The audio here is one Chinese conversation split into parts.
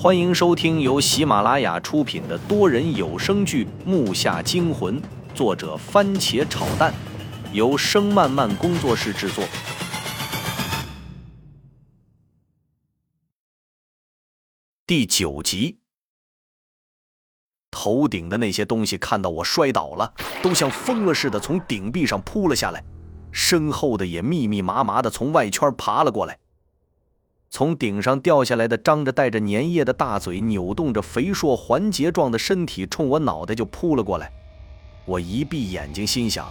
欢迎收听由喜马拉雅出品的多人有声剧《木下惊魂》，作者番茄炒蛋，由声漫漫工作室制作。第九集，头顶的那些东西看到我摔倒了，都像疯了似的从顶壁上扑了下来，身后的也密密麻麻的从外圈爬了过来。从顶上掉下来的张着带着粘液的大嘴，扭动着肥硕环节状的身体，冲我脑袋就扑了过来。我一闭眼睛，心想：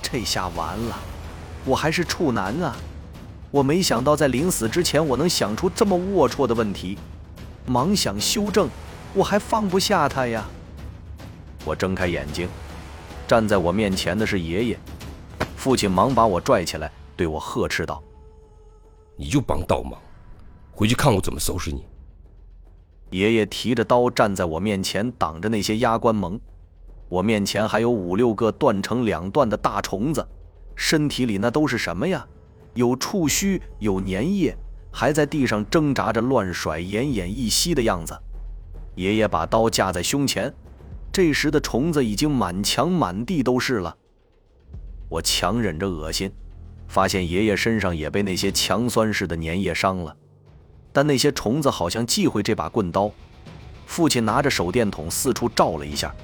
这下完了，我还是处男啊！我没想到在临死之前，我能想出这么龌龊的问题。忙想修正，我还放不下他呀！我睁开眼睛，站在我面前的是爷爷。父亲忙把我拽起来，对我呵斥道：“你就帮倒忙！”回去看我怎么收拾你！爷爷提着刀站在我面前，挡着那些压关盟。我面前还有五六个断成两段的大虫子，身体里那都是什么呀？有触须，有粘液，还在地上挣扎着乱甩，奄奄一息的样子。爷爷把刀架在胸前，这时的虫子已经满墙满地都是了。我强忍着恶心，发现爷爷身上也被那些强酸似的粘液伤了。但那些虫子好像忌讳这把棍刀。父亲拿着手电筒四处照了一下，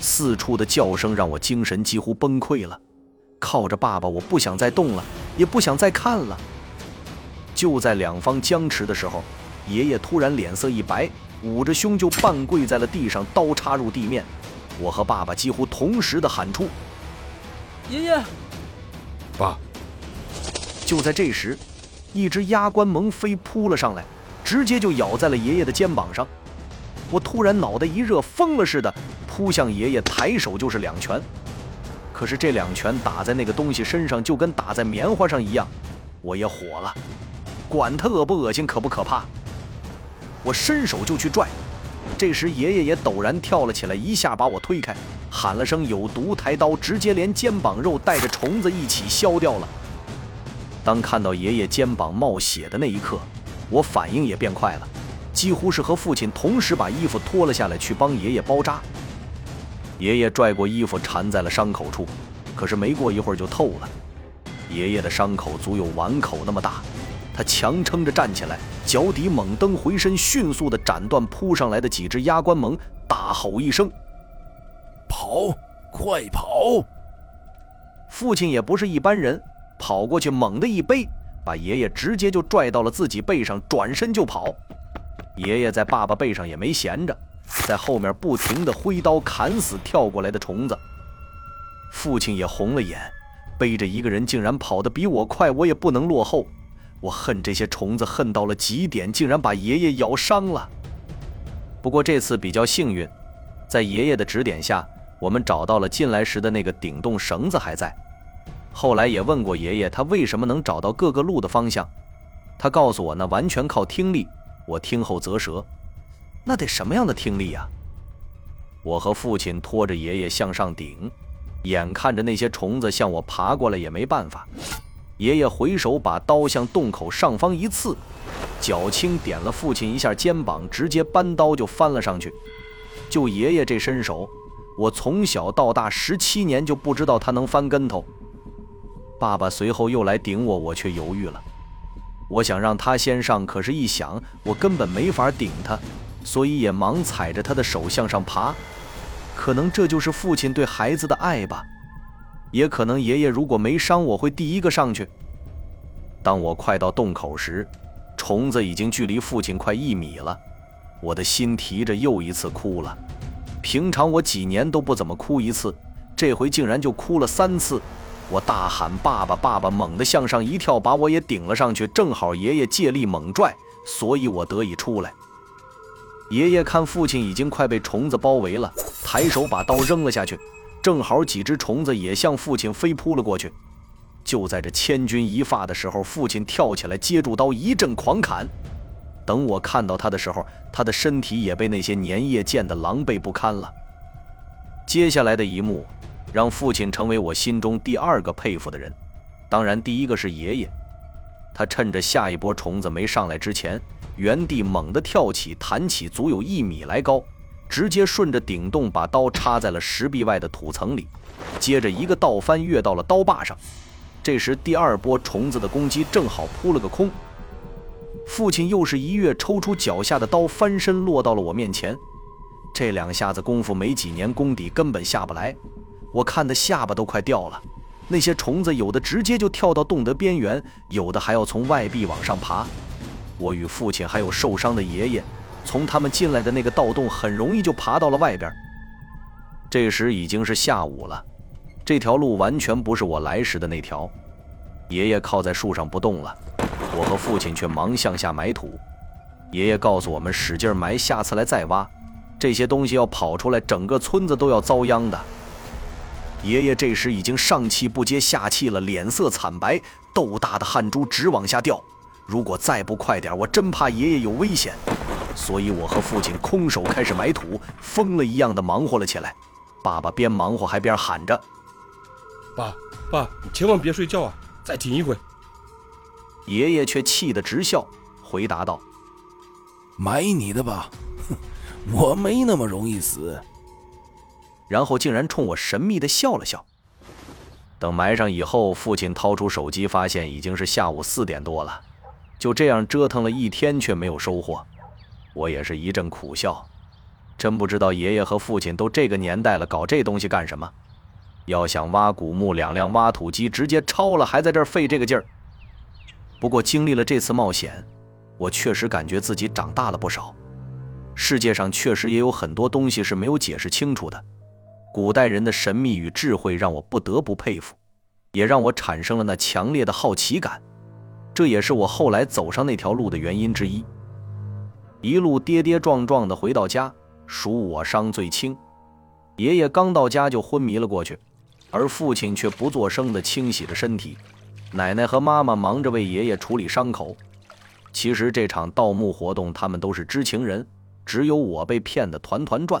四处的叫声让我精神几乎崩溃了。靠着爸爸，我不想再动了，也不想再看了。就在两方僵持的时候，爷爷突然脸色一白，捂着胸就半跪在了地上，刀插入地面。我和爸爸几乎同时的喊出：“爷爷，爸！”就在这时。一只鸭冠蒙飞扑了上来，直接就咬在了爷爷的肩膀上。我突然脑袋一热，疯了似的扑向爷爷，抬手就是两拳。可是这两拳打在那个东西身上，就跟打在棉花上一样。我也火了，管他恶不恶心，可不可怕。我伸手就去拽。这时爷爷也陡然跳了起来，一下把我推开，喊了声有毒，抬刀直接连肩膀肉带着虫子一起削掉了。当看到爷爷肩膀冒血的那一刻，我反应也变快了，几乎是和父亲同时把衣服脱了下来去帮爷爷包扎。爷爷拽过衣服缠在了伤口处，可是没过一会儿就透了。爷爷的伤口足有碗口那么大，他强撑着站起来，脚底猛蹬回身，迅速地斩断扑上来的几只压关蒙，大吼一声：“跑，快跑！”父亲也不是一般人。跑过去，猛地一背，把爷爷直接就拽到了自己背上，转身就跑。爷爷在爸爸背上也没闲着，在后面不停地挥刀砍死跳过来的虫子。父亲也红了眼，背着一个人竟然跑得比我快，我也不能落后。我恨这些虫子恨到了极点，竟然把爷爷咬伤了。不过这次比较幸运，在爷爷的指点下，我们找到了进来时的那个顶洞绳子还在。后来也问过爷爷，他为什么能找到各个路的方向？他告诉我，那完全靠听力。我听后啧舌，那得什么样的听力呀？我和父亲拖着爷爷向上顶，眼看着那些虫子向我爬过来，也没办法。爷爷回手把刀向洞口上方一刺，脚轻点了父亲一下肩膀，直接搬刀就翻了上去。就爷爷这身手，我从小到大十七年就不知道他能翻跟头。爸爸随后又来顶我，我却犹豫了。我想让他先上，可是一想，我根本没法顶他，所以也忙踩着他的手向上爬。可能这就是父亲对孩子的爱吧，也可能爷爷如果没伤我，会第一个上去。当我快到洞口时，虫子已经距离父亲快一米了，我的心提着又一次哭了。平常我几年都不怎么哭一次，这回竟然就哭了三次。我大喊“爸爸，爸爸！”猛地向上一跳，把我也顶了上去。正好爷爷借力猛拽，所以我得以出来。爷爷看父亲已经快被虫子包围了，抬手把刀扔了下去。正好几只虫子也向父亲飞扑了过去。就在这千钧一发的时候，父亲跳起来接住刀，一阵狂砍。等我看到他的时候，他的身体也被那些粘液溅得狼狈不堪了。接下来的一幕。让父亲成为我心中第二个佩服的人，当然第一个是爷爷。他趁着下一波虫子没上来之前，原地猛地跳起，弹起足有一米来高，直接顺着顶洞把刀插在了石壁外的土层里，接着一个倒翻跃到了刀把上。这时第二波虫子的攻击正好扑了个空，父亲又是一跃抽出脚下的刀，翻身落到了我面前。这两下子功夫没几年功底根本下不来，我看的下巴都快掉了。那些虫子有的直接就跳到洞的边缘，有的还要从外壁往上爬。我与父亲还有受伤的爷爷，从他们进来的那个盗洞很容易就爬到了外边。这时已经是下午了，这条路完全不是我来时的那条。爷爷靠在树上不动了，我和父亲却忙向下埋土。爷爷告诉我们使劲埋，下次来再挖。这些东西要跑出来，整个村子都要遭殃的。爷爷这时已经上气不接下气了，脸色惨白，豆大的汗珠直往下掉。如果再不快点，我真怕爷爷有危险。所以，我和父亲空手开始埋土，疯了一样的忙活了起来。爸爸边忙活还边喊着：“爸爸，你千万别睡觉啊，再挺一会。”爷爷却气得直笑，回答道：“ 埋你的吧，哼，我没那么容易死。”然后竟然冲我神秘地笑了笑。等埋上以后，父亲掏出手机，发现已经是下午四点多了。就这样折腾了一天，却没有收获，我也是一阵苦笑。真不知道爷爷和父亲都这个年代了，搞这东西干什么？要想挖古墓，两辆挖土机直接超了，还在这儿费这个劲儿。不过经历了这次冒险，我确实感觉自己长大了不少。世界上确实也有很多东西是没有解释清楚的。古代人的神秘与智慧让我不得不佩服，也让我产生了那强烈的好奇感。这也是我后来走上那条路的原因之一。一路跌跌撞撞地回到家，属我伤最轻。爷爷刚到家就昏迷了过去，而父亲却不作声地清洗着身体。奶奶和妈妈忙着为爷爷处理伤口。其实这场盗墓活动，他们都是知情人，只有我被骗得团团转。